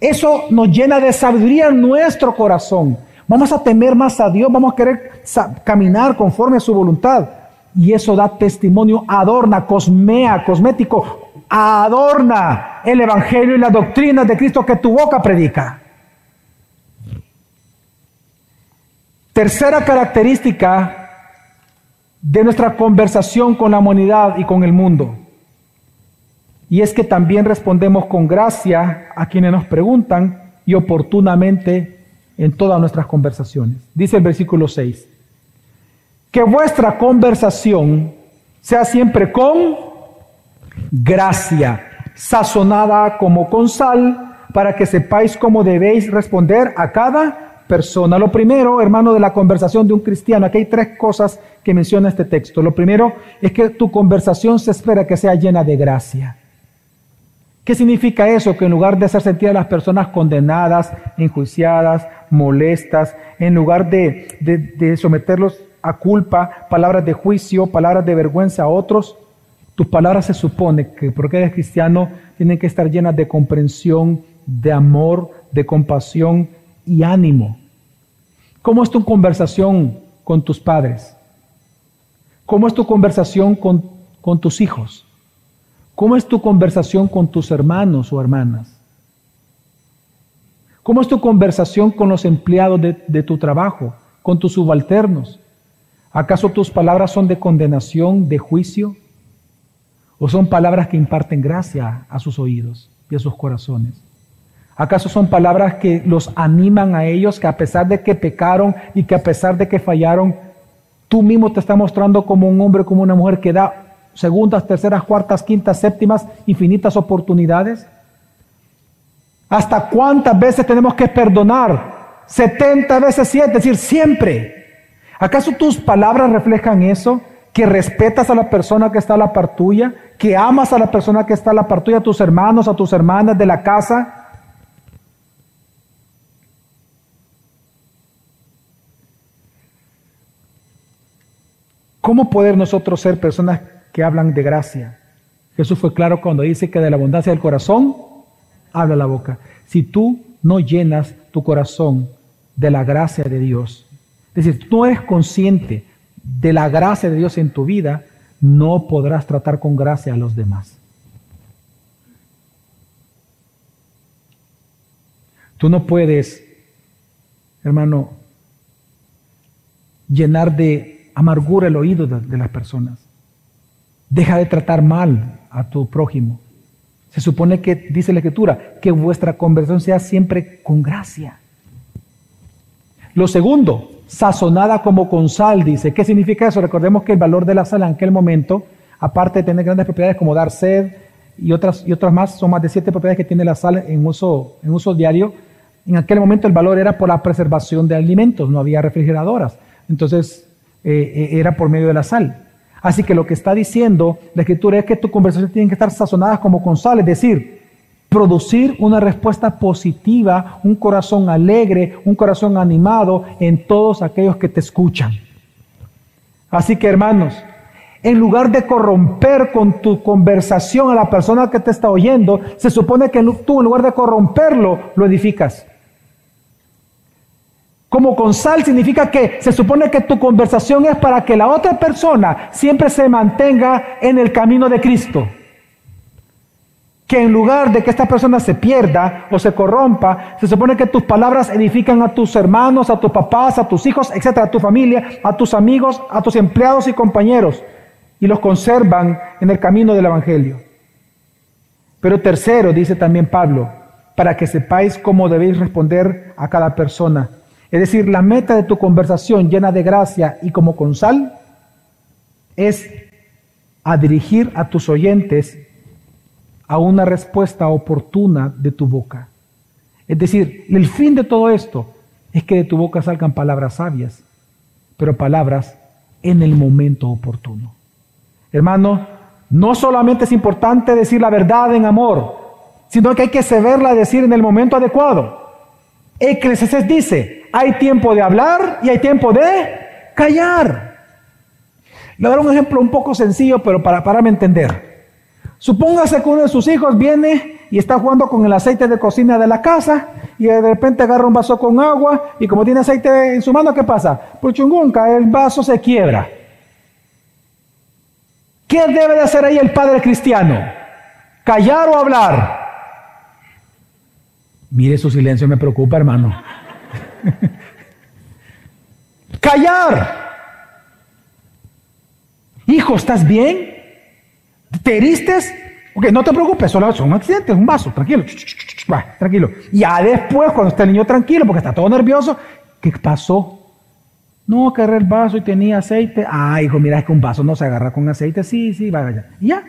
eso nos llena de sabiduría en nuestro corazón. Vamos a temer más a Dios, vamos a querer caminar conforme a su voluntad. Y eso da testimonio, adorna, cosmea, cosmético, Adorna el Evangelio y la doctrina de Cristo que tu boca predica. Tercera característica de nuestra conversación con la humanidad y con el mundo. Y es que también respondemos con gracia a quienes nos preguntan y oportunamente en todas nuestras conversaciones. Dice el versículo 6, que vuestra conversación sea siempre con gracia, sazonada como con sal, para que sepáis cómo debéis responder a cada persona. Lo primero, hermano, de la conversación de un cristiano, aquí hay tres cosas que menciona este texto. Lo primero es que tu conversación se espera que sea llena de gracia. ¿Qué significa eso? Que en lugar de hacer sentir a las personas condenadas, enjuiciadas, molestas, en lugar de, someterlos a culpa, palabras de juicio, palabras de vergüenza a otros, tus palabras se supone que, porque eres cristiano, tienen que estar llenas de comprensión, de amor, de compasión y ánimo. ¿Cómo es tu conversación con tus padres? ¿Cómo es tu conversación con, con tus hijos? ¿Cómo es tu conversación con tus hermanos o hermanas? ¿Cómo es tu conversación con los empleados de, tu trabajo, con tus subalternos? ¿Acaso tus palabras son de condenación, de juicio? ¿O son palabras que imparten gracia a sus oídos y a sus corazones? ¿Acaso son palabras que los animan a ellos, que a pesar de que pecaron y que a pesar de que fallaron, tú mismo te estás mostrando como un hombre, como una mujer que da segundas, terceras, cuartas, quintas, séptimas, infinitas oportunidades? ¿Hasta cuántas veces tenemos que perdonar? 70 veces 7, es decir, siempre. ¿Acaso tus palabras reflejan eso? que respetas a la persona que está a la par tuya, que amas a la persona que está a la par tuya, a tus hermanos, a tus hermanas de la casa. ¿Cómo poder nosotros ser personas que hablan de gracia? Jesús fue claro cuando dice que de la abundancia del corazón habla la boca. Si tú no llenas tu corazón de la gracia de Dios, es decir, tú no eres consciente de la gracia de Dios en tu vida, no podrás tratar con gracia a los demás. Tú no puedes, hermano, llenar de amargura el oído de, las personas. Deja de tratar mal a tu prójimo. Se supone que, dice la Escritura, que vuestra conversión sea siempre con gracia. Lo segundo, sazonada como con sal, dice. ¿Qué significa eso? Recordemos que el valor de la sal en aquel momento, aparte de tener grandes propiedades como dar sed y otras, y otras más, son más de siete propiedades que tiene la sal en uso, en diario. En aquel momento el valor era por la preservación de alimentos, no había refrigeradoras. Entonces eh, eh, era por medio de la sal. Así que lo que está diciendo la escritura es que tu conversación tiene que estar sazonadas como con sal, es decir, producir una respuesta positiva, un corazón alegre, un corazón animado en todos aquellos que te escuchan. Así que hermanos, en lugar de corromper con tu conversación a la persona que te está oyendo, se supone que tú en lugar de corromperlo, lo edificas. Como con sal significa que se supone que tu conversación es para que la otra persona siempre se mantenga en el camino de Cristo que en lugar de que esta persona se pierda o se corrompa, se supone que tus palabras edifican a tus hermanos, a tus papás, a tus hijos, etcétera, a tu familia, a tus amigos, a tus empleados y compañeros, y los conservan en el camino del Evangelio. Pero tercero, dice también Pablo, para que sepáis cómo debéis responder a cada persona. Es decir, la meta de tu conversación llena de gracia y como con sal es a dirigir a tus oyentes a una respuesta oportuna de tu boca. Es decir, el fin de todo esto es que de tu boca salgan palabras sabias, pero palabras en el momento oportuno. Hermano, no solamente es importante decir la verdad en amor, sino que hay que saberla decir en el momento adecuado. Eclesiastes dice, hay tiempo de hablar y hay tiempo de callar. Le daré un ejemplo un poco sencillo, pero para, para entender. Supóngase que uno de sus hijos viene y está jugando con el aceite de cocina de la casa y de repente agarra un vaso con agua y como tiene aceite en su mano, ¿qué pasa? Por chungunca, el vaso se quiebra. ¿Qué debe de hacer ahí el padre cristiano? callar o hablar. Mire, su silencio me preocupa, hermano. callar. Hijo, ¿estás bien? ¿Te heriste? Ok, no te preocupes, solo es un accidente, es un vaso, tranquilo. Va, tranquilo. Ya después, cuando está el niño tranquilo, porque está todo nervioso, ¿qué pasó? No, agarré el vaso y tenía aceite. Ah, hijo, mira, es que un vaso no se agarra con aceite. Sí, sí, vaya. Y ya.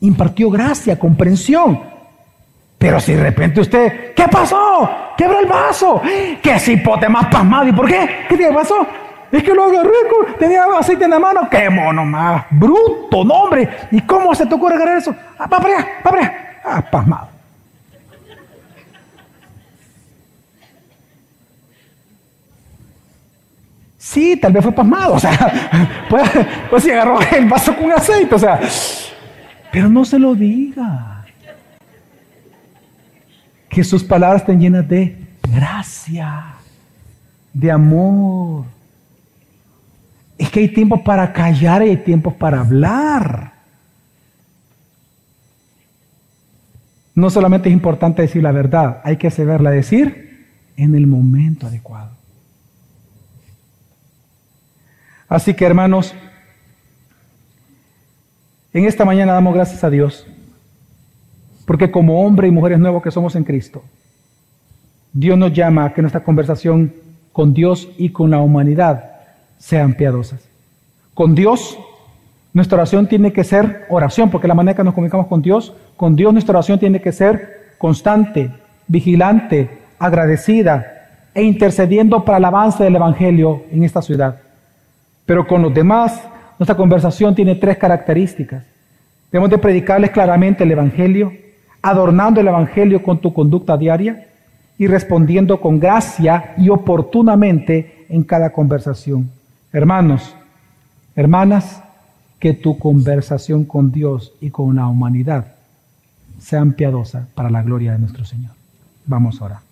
Impartió gracia, comprensión. Pero si de repente usted, ¿qué pasó? Quebró el vaso. ¿Qué cipote más pasmado? ¿Y por qué? ¿Qué te pasó? Es que lo agarré, tenía aceite en la mano. ¡Qué mono más! ¡Bruto, no, hombre! ¿Y cómo se te ocurre agarrar eso? ¡Ah, va para allá, va para allá! ¡Ah, pasmado! Sí, tal vez fue pasmado, o sea, pues, pues si agarró el vaso con aceite, o sea, pero no se lo diga. Que sus palabras estén llenas de gracia, de amor, es que hay tiempos para callar y hay tiempos para hablar. No solamente es importante decir la verdad, hay que saberla decir en el momento adecuado. Así que hermanos, en esta mañana damos gracias a Dios, porque como hombre y mujeres nuevos que somos en Cristo, Dios nos llama a que nuestra conversación con Dios y con la humanidad sean piadosas. Con Dios, nuestra oración tiene que ser oración, porque la manera que nos comunicamos con Dios, con Dios nuestra oración tiene que ser constante, vigilante, agradecida e intercediendo para el avance del Evangelio en esta ciudad. Pero con los demás, nuestra conversación tiene tres características. Debemos de predicarles claramente el Evangelio, adornando el Evangelio con tu conducta diaria y respondiendo con gracia y oportunamente en cada conversación. Hermanos, hermanas, que tu conversación con Dios y con la humanidad sean piadosas para la gloria de nuestro Señor. Vamos ahora.